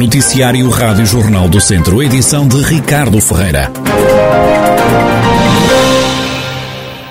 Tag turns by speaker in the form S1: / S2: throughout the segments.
S1: Noticiário Rádio Jornal do Centro, edição de Ricardo Ferreira.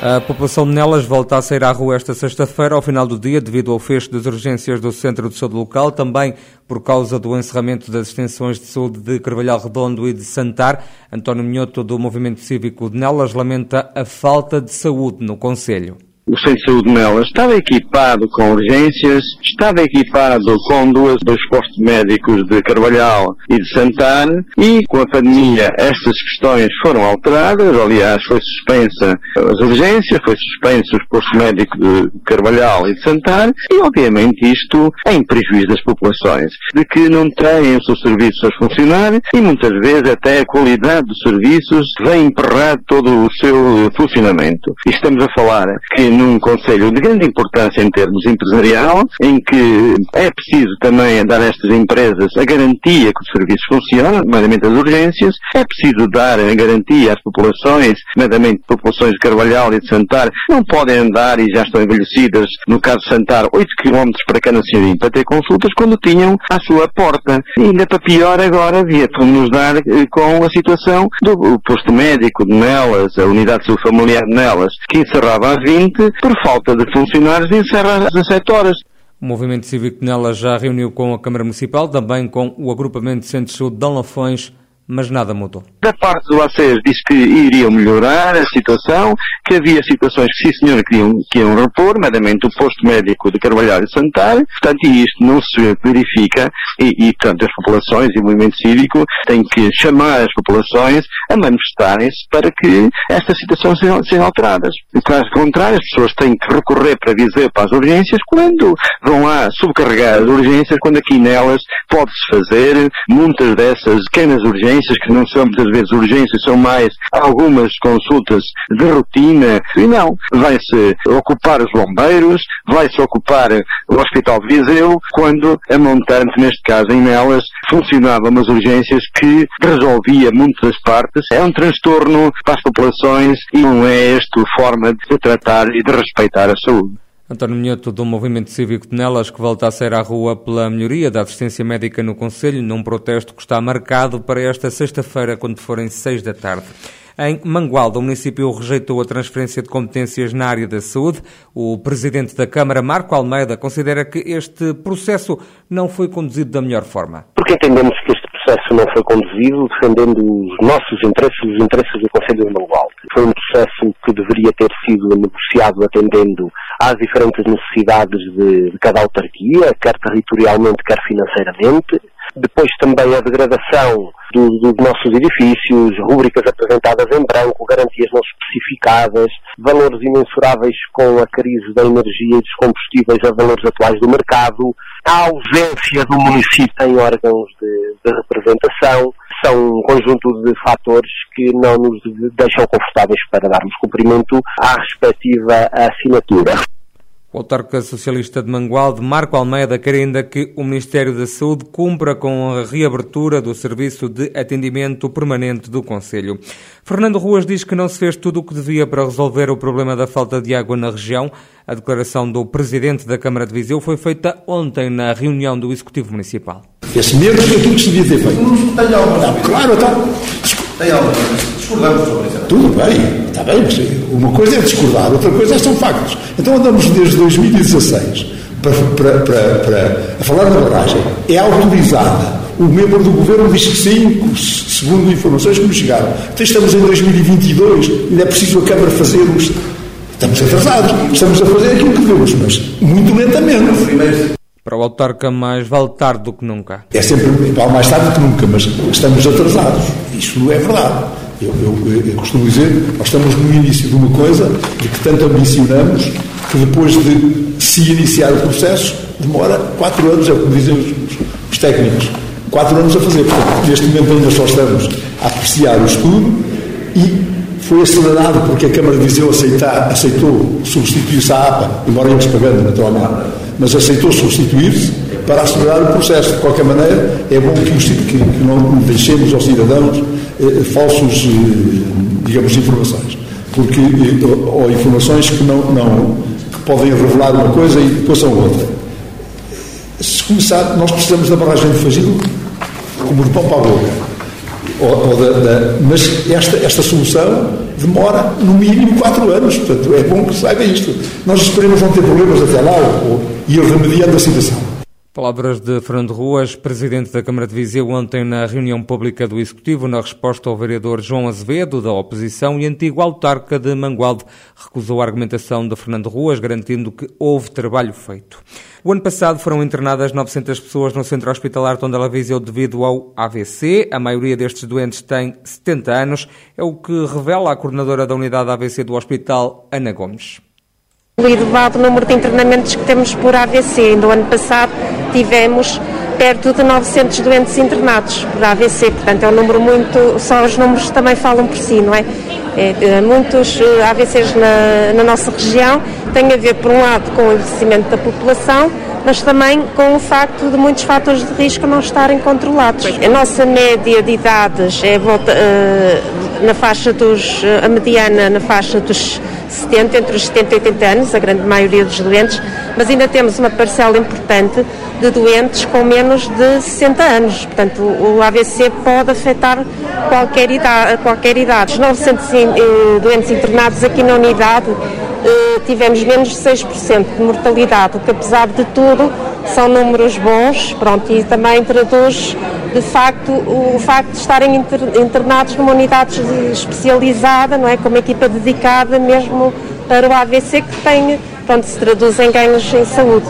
S2: A população de Nelas volta a sair à rua esta sexta-feira, ao final do dia, devido ao fecho das urgências do Centro de Saúde Local, também por causa do encerramento das extensões de saúde de Carvalhal Redondo e de Santar. António Minhoto, do Movimento Cívico de Nelas, lamenta a falta de saúde no Conselho
S3: o Centro de Saúde Nelas estava equipado com urgências, estava equipado com duas, dois postos médicos de Carvalhal e de Santana e com a pandemia estas questões foram alteradas, aliás foi suspensa as urgências, foi suspenso os postos médicos de Carvalhal e de Santana e obviamente isto é em prejuízo das populações, de que não têm os seus serviços a funcionar e muitas vezes até a qualidade dos serviços vem emperrar todo o seu funcionamento. E estamos a falar que num Conselho de grande importância em termos empresarial, em que é preciso também dar a estas empresas a garantia que os serviços funcionam, nomeadamente as urgências, é preciso dar a garantia às populações, nomeadamente populações de Carvalhal e de Santar, não podem andar e já estão envelhecidas, no caso de Santar, 8 km para cada senhorim para ter consultas quando tinham à sua porta. E ainda para pior agora, devia-nos dar eh, com a situação do posto médico de Nelas, a unidade familiar de Nelas, que encerrava a 20, por falta de funcionários, encerra às 17 horas.
S2: O Movimento Cívico de Nelas já reuniu com a Câmara Municipal, também com o Agrupamento de Centros de Saúde de Lafões, mas nada mudou.
S3: Da parte do ACES disse que iriam melhorar a situação, que havia situações que sim senhora queriam, que iam repor, nomeadamente o posto médico de Carvalhal e Sanitário, portanto, e isto não se verifica e, e, portanto, as populações e o movimento cívico têm que chamar as populações a manifestarem-se para que estas situações sejam, alteradas. Caso contrário, as pessoas têm que recorrer para dizer para as urgências quando vão lá subcarregar as urgências, quando aqui nelas pode-se fazer muitas dessas pequenas urgências urgências, que não são muitas vezes urgências, são mais algumas consultas de rotina. E não, vai-se ocupar os bombeiros, vai-se ocupar o Hospital Viseu, quando a montante, neste caso em Nelas, funcionava umas urgências que resolvia muitas partes. É um transtorno para as populações e não é esta forma de tratar e de respeitar a saúde.
S2: António Minhoto, do Movimento Cívico de Nelas, que volta a sair à rua pela melhoria da assistência médica no Conselho, num protesto que está marcado para esta sexta-feira, quando forem seis da tarde. Em Mangualda, o município rejeitou a transferência de competências na área da saúde. O presidente da Câmara, Marco Almeida, considera que este processo não foi conduzido da melhor forma.
S4: Porque entendemos que processo não foi conduzido defendendo os nossos interesses, os interesses do Conselho de Mangualde. Foi um processo que deveria ter sido negociado atendendo às diferentes necessidades de, de cada autarquia, quer territorialmente, quer financeiramente. Depois também a degradação do, dos nossos edifícios, rúbricas apresentadas em branco, garantias não especificadas, valores imensuráveis com a crise da energia e dos combustíveis a valores atuais do mercado, a ausência do município em órgãos de, de representação, são um conjunto de fatores que não nos deixam confortáveis para darmos cumprimento à respectiva assinatura.
S2: O autarca socialista de Mangualde, Marco Almeida, quer ainda que o Ministério da Saúde cumpra com a reabertura do serviço de atendimento permanente do Conselho. Fernando Ruas diz que não se fez tudo o que devia para resolver o problema da falta de água na região. A declaração do presidente da Câmara de Viseu foi feita ontem na reunião do Executivo Municipal.
S5: Esse mesmo é tudo que se devia ter feito.
S6: Alguma
S5: Claro.
S6: Tem alguma Discordamos sobre isso.
S5: Tudo bem, está bem, mas uma coisa é discordar, outra coisa é são factos. Então andamos desde 2016 para, para, para, para a falar da barragem. É autorizada. O membro do governo diz que sim, segundo informações que nos chegaram. Então estamos em 2022, ainda é preciso a Câmara fazer os. Estamos atrasados, estamos a fazer aquilo que devemos, mas muito lentamente.
S2: Para o autarca, mais vale tarde do que nunca.
S5: É sempre vale mais tarde do que nunca, mas estamos atrasados. Isto é verdade. Eu, eu, eu, costumo dizer, nós estamos no início de uma coisa de que tanto ambicionamos que depois de se iniciar o processo demora quatro anos, é o que dizem os, os, técnicos, quatro anos a fazer. Neste momento ainda só estamos a apreciar o estudo e foi acelerado porque a Câmara de Viseu aceitar, aceitou substituir-se à APA, embora eles pagando naturalmente mas aceitou substituir-se para acelerar o processo. De qualquer maneira, é bom que, que, que não deixemos aos cidadãos eh, falsos, eh, digamos, informações. Porque, eh, ou informações que, não, não, que podem revelar uma coisa e depois são outra. Se começar, nós precisamos da barragem de Fagil, como os pão para a boca. Ou, ou da, da, mas esta, esta solução demora no mínimo 4 anos, portanto é bom que saiba isto. Nós esperemos não ter problemas até lá ou, e ir remediando a situação.
S2: Palavras de Fernando Ruas, presidente da Câmara de Viseu, ontem na reunião pública do Executivo, na resposta ao vereador João Azevedo, da oposição, e antigo autarca de Mangualde, recusou a argumentação de Fernando Ruas, garantindo que houve trabalho feito. O ano passado foram internadas 900 pessoas no centro hospitalar Tondela Viseu devido ao AVC. A maioria destes doentes tem 70 anos, é o que revela a coordenadora da unidade AVC do hospital, Ana Gomes
S7: o elevado número de internamentos que temos por AVC. No ano passado tivemos perto de 900 doentes internados por AVC, portanto é um número muito, só os números também falam por si, não é? é, é muitos eh, AVCs na, na nossa região têm a ver, por um lado, com o envelhecimento da população, mas também com o facto de muitos fatores de risco não estarem controlados. A nossa média de idades é volta, uh, na faixa dos, a mediana na faixa dos 70, entre os 70 e 80 anos, a grande maioria dos doentes, mas ainda temos uma parcela importante de doentes com menos de 60 anos. Portanto, o AVC pode afetar qualquer idade. Qualquer idade. Os 900 eh, doentes internados aqui na unidade tivemos menos de 6% de mortalidade, o que apesar de tudo são números bons, pronto, e também traduz de facto o facto de estarem internados numa unidade especializada, não é, com uma equipa dedicada mesmo para o AVC que tem, pronto, se traduz em ganhos em saúde.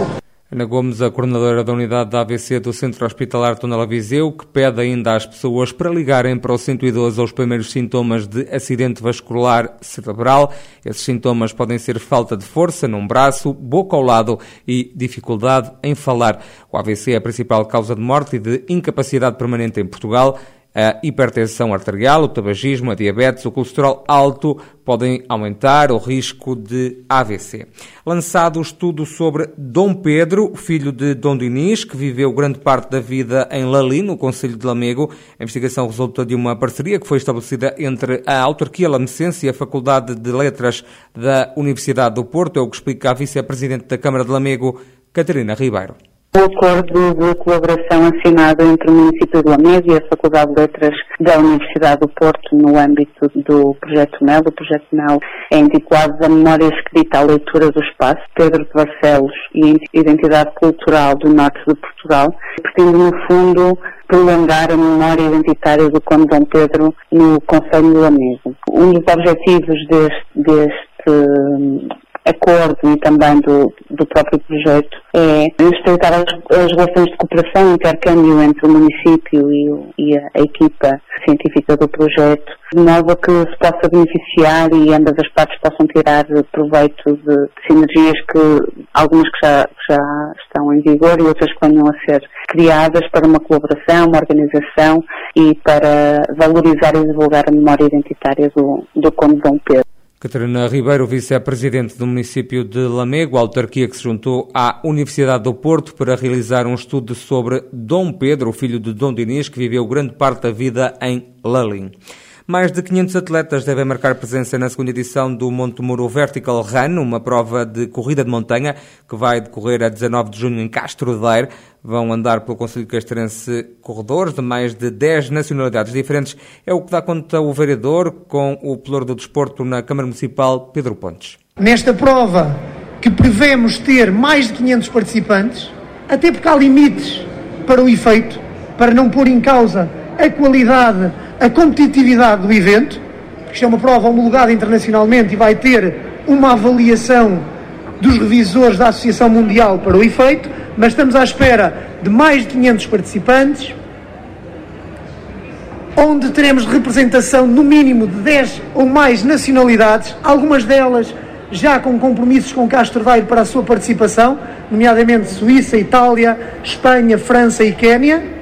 S2: Ana Gomes, a coordenadora da unidade da AVC do Centro Hospitalar Tonela Viseu, que pede ainda às pessoas para ligarem para o 112 aos primeiros sintomas de acidente vascular cerebral. Esses sintomas podem ser falta de força num braço, boca ao lado e dificuldade em falar. O AVC é a principal causa de morte e de incapacidade permanente em Portugal. A hipertensão arterial, o tabagismo, a diabetes, o colesterol alto podem aumentar o risco de AVC. Lançado o estudo sobre Dom Pedro, filho de Dom Dinis, que viveu grande parte da vida em Lali, no Conselho de Lamego. A investigação resulta de uma parceria que foi estabelecida entre a autarquia lamecense e a Faculdade de Letras da Universidade do Porto, é o que explica a vice-presidente da Câmara de Lamego, Catarina Ribeiro.
S8: O acordo de colaboração assinado entre o município de Lamego e a Faculdade de Letras da Universidade do Porto no âmbito do Projeto MEL. O Projeto MEL é intitulado da Memória Escrita à Leitura do Espaço, Pedro de Barcelos e Identidade Cultural do Norte de Portugal, pretende, no fundo, prolongar a memória identitária do Conde Dom Pedro no Conselho de Lamego. Um dos objetivos deste, deste acordo e também do, do próprio projeto é estreitar as, as, relações de cooperação e intercâmbio entre o município e, e a, a, equipa científica do projeto, de modo a que se possa beneficiar e ambas as partes possam tirar proveito de, de sinergias que algumas que já, já estão em vigor e outras que venham a ser criadas para uma colaboração, uma organização e para valorizar e divulgar a memória identitária do, do Conde Dom Pedro.
S2: Catarina Ribeiro, vice-presidente do município de Lamego, autarquia que se juntou à Universidade do Porto para realizar um estudo sobre Dom Pedro, filho de Dom Dinis, que viveu grande parte da vida em Lalim. Mais de 500 atletas devem marcar presença na segunda edição do Monte Muro Vertical Run, uma prova de corrida de montanha que vai decorrer a 19 de junho em Castro Daire. Vão andar pelo Conselho Castrense corredores de mais de 10 nacionalidades diferentes. É o que dá conta o vereador com o pelouro do desporto na Câmara Municipal, Pedro Pontes.
S9: Nesta prova, que prevemos ter mais de 500 participantes, até porque há limites para o efeito, para não pôr em causa a qualidade a competitividade do evento, isto é uma prova homologada internacionalmente e vai ter uma avaliação dos revisores da Associação Mundial para o efeito, mas estamos à espera de mais de 500 participantes, onde teremos representação no mínimo de 10 ou mais nacionalidades, algumas delas já com compromissos com Castro Daire para a sua participação, nomeadamente Suíça, Itália, Espanha, França e Quénia.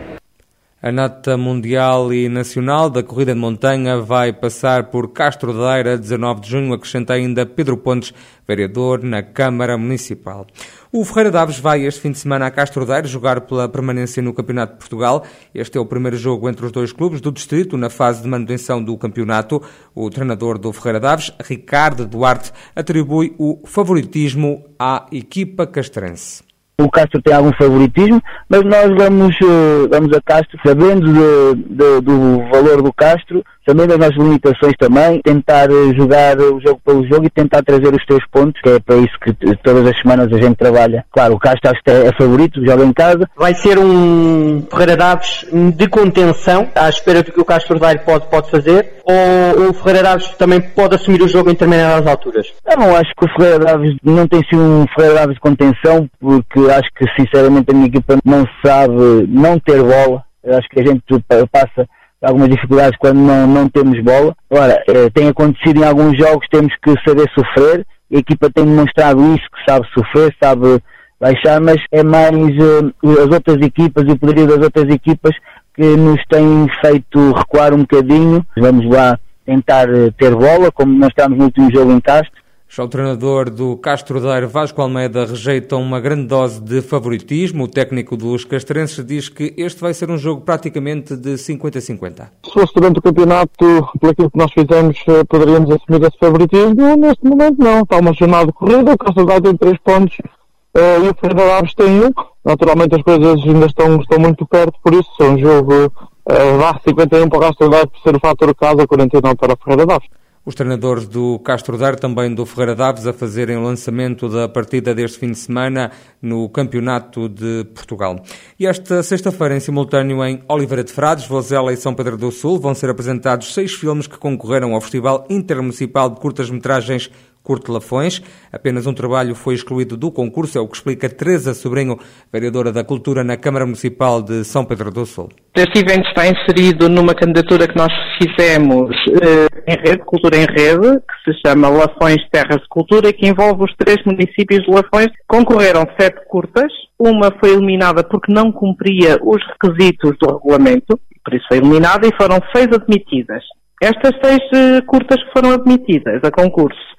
S2: A nata mundial e nacional da corrida de montanha vai passar por Castro Daire, 19 de junho, acrescenta ainda Pedro Pontes, vereador na Câmara Municipal. O Ferreira Daves vai este fim de semana a Castro Daire jogar pela permanência no Campeonato de Portugal. Este é o primeiro jogo entre os dois clubes do distrito na fase de manutenção do campeonato. O treinador do Ferreira Daves, Ricardo Duarte, atribui o favoritismo à equipa castrense.
S10: O Castro tem algum favoritismo, mas nós vamos, uh, vamos a Castro sabendo de, de, do valor do Castro, sabendo das nossas limitações também, tentar jogar o jogo pelo jogo e tentar trazer os três pontos, que é para isso que todas as semanas a gente trabalha. Claro, o Castro acho que é favorito, joga em casa.
S11: Vai ser um Ferreira Daves de contenção, à espera do que o Castro Daire pode, pode fazer, ou o Ferreira Daves também pode assumir o jogo em determinadas alturas?
S10: Eu não acho que o Ferreira Daves não tem sido um Ferreira Daves de contenção, porque acho que sinceramente a minha equipa não sabe não ter bola. Eu acho que a gente passa algumas dificuldades quando não, não temos bola. Agora, eh, tem acontecido em alguns jogos, temos que saber sofrer. A equipa tem demonstrado isso, que sabe sofrer, sabe baixar, mas é mais eh, as outras equipas e o poderio das outras equipas que nos têm feito recuar um bocadinho. Vamos lá tentar eh, ter bola, como nós estamos no último jogo em Castro.
S2: Já o treinador do Castro Daire, Vasco Almeida, rejeita uma grande dose de favoritismo. O técnico dos castrenses diz que este vai ser um jogo praticamente de 50-50.
S12: Se fosse durante o campeonato, aquilo que nós fizemos, eh, poderíamos assumir esse favoritismo. Neste momento não. Está uma jornada corrida, o Castro Daire tem três pontos uh, e o Ferreira Aves tem um. Naturalmente as coisas ainda estão, estão muito perto, por isso é um jogo uh, dá 51 para o Castro Daire por ser o fator casa, 49 para o Ferreira Aves.
S2: Os treinadores do Castro Dar, também do Ferreira Daves, a fazerem o lançamento da partida deste fim de semana no Campeonato de Portugal. E esta sexta-feira, em simultâneo em Oliveira de Frades, Vozela e São Pedro do Sul, vão ser apresentados seis filmes que concorreram ao Festival Intermunicipal de Curtas-Metragens Curto Lafões. Apenas um trabalho foi excluído do concurso, é o que explica Teresa Sobrinho, vereadora da Cultura na Câmara Municipal de São Pedro do Sul.
S13: Este evento está inserido numa candidatura que nós fizemos eh, em rede, Cultura em Rede, que se chama Lafões Terras de Cultura, que envolve os três municípios de Lafões. Concorreram sete curtas, uma foi eliminada porque não cumpria os requisitos do regulamento, por isso foi eliminada, e foram seis admitidas. Estas seis uh, curtas que foram admitidas a concurso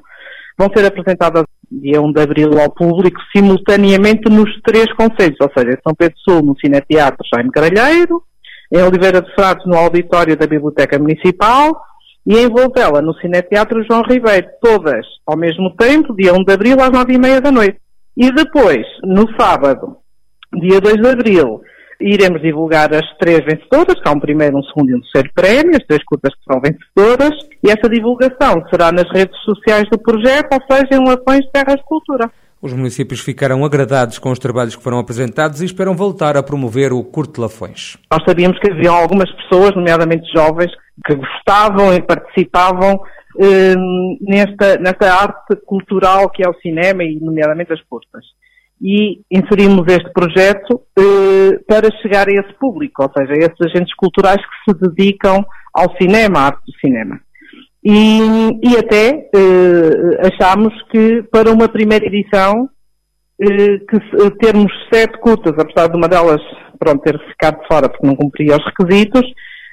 S13: vão ser apresentadas dia 1 de abril ao público, simultaneamente nos três conselhos, ou seja, em São Pedro Sul, no Cineteatro Jaime Caralheiro, em Oliveira de Frades, no auditório da Biblioteca Municipal, e em Volvela, no Cineteatro João Ribeiro, todas ao mesmo tempo, dia 1 de abril, às 9 e meia da noite. E depois, no sábado, dia 2 de abril, Iremos divulgar as três vencedoras, que há um primeiro, um segundo e um terceiro prémio, as três curtas que são vencedoras, e essa divulgação será nas redes sociais do projeto, ou seja, em Lafões Terras de Cultura.
S2: Os municípios ficaram agradados com os trabalhos que foram apresentados e esperam voltar a promover o Curto Lafões.
S13: Nós sabíamos que havia algumas pessoas, nomeadamente jovens, que gostavam e participavam eh, nesta, nesta arte cultural que é o cinema e, nomeadamente, as curtas e inserimos este projeto eh, para chegar a esse público, ou seja, a esses agentes culturais que se dedicam ao cinema, à arte do cinema. E, e até eh, achámos que para uma primeira edição, eh, que eh, termos sete curtas, apesar de uma delas pronto, ter ficado fora porque não cumpria os requisitos,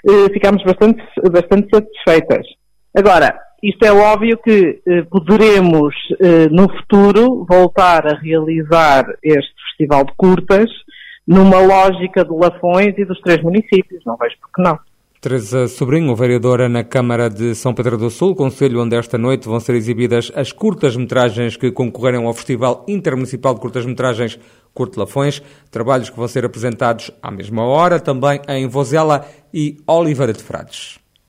S13: eh, ficámos bastante, bastante satisfeitas. Agora, isto é óbvio que eh, poderemos, eh, no futuro, voltar a realizar este festival de curtas numa lógica de Lafões e dos três municípios. Não vejo por que não.
S2: Teresa Sobrinho, vereadora na Câmara de São Pedro do Sul, conselho onde esta noite vão ser exibidas as curtas-metragens que concorreram ao Festival Intermunicipal de Curtas-Metragens Curto Lafões, trabalhos que vão ser apresentados à mesma hora, também em Vozela e Oliveira de Frades.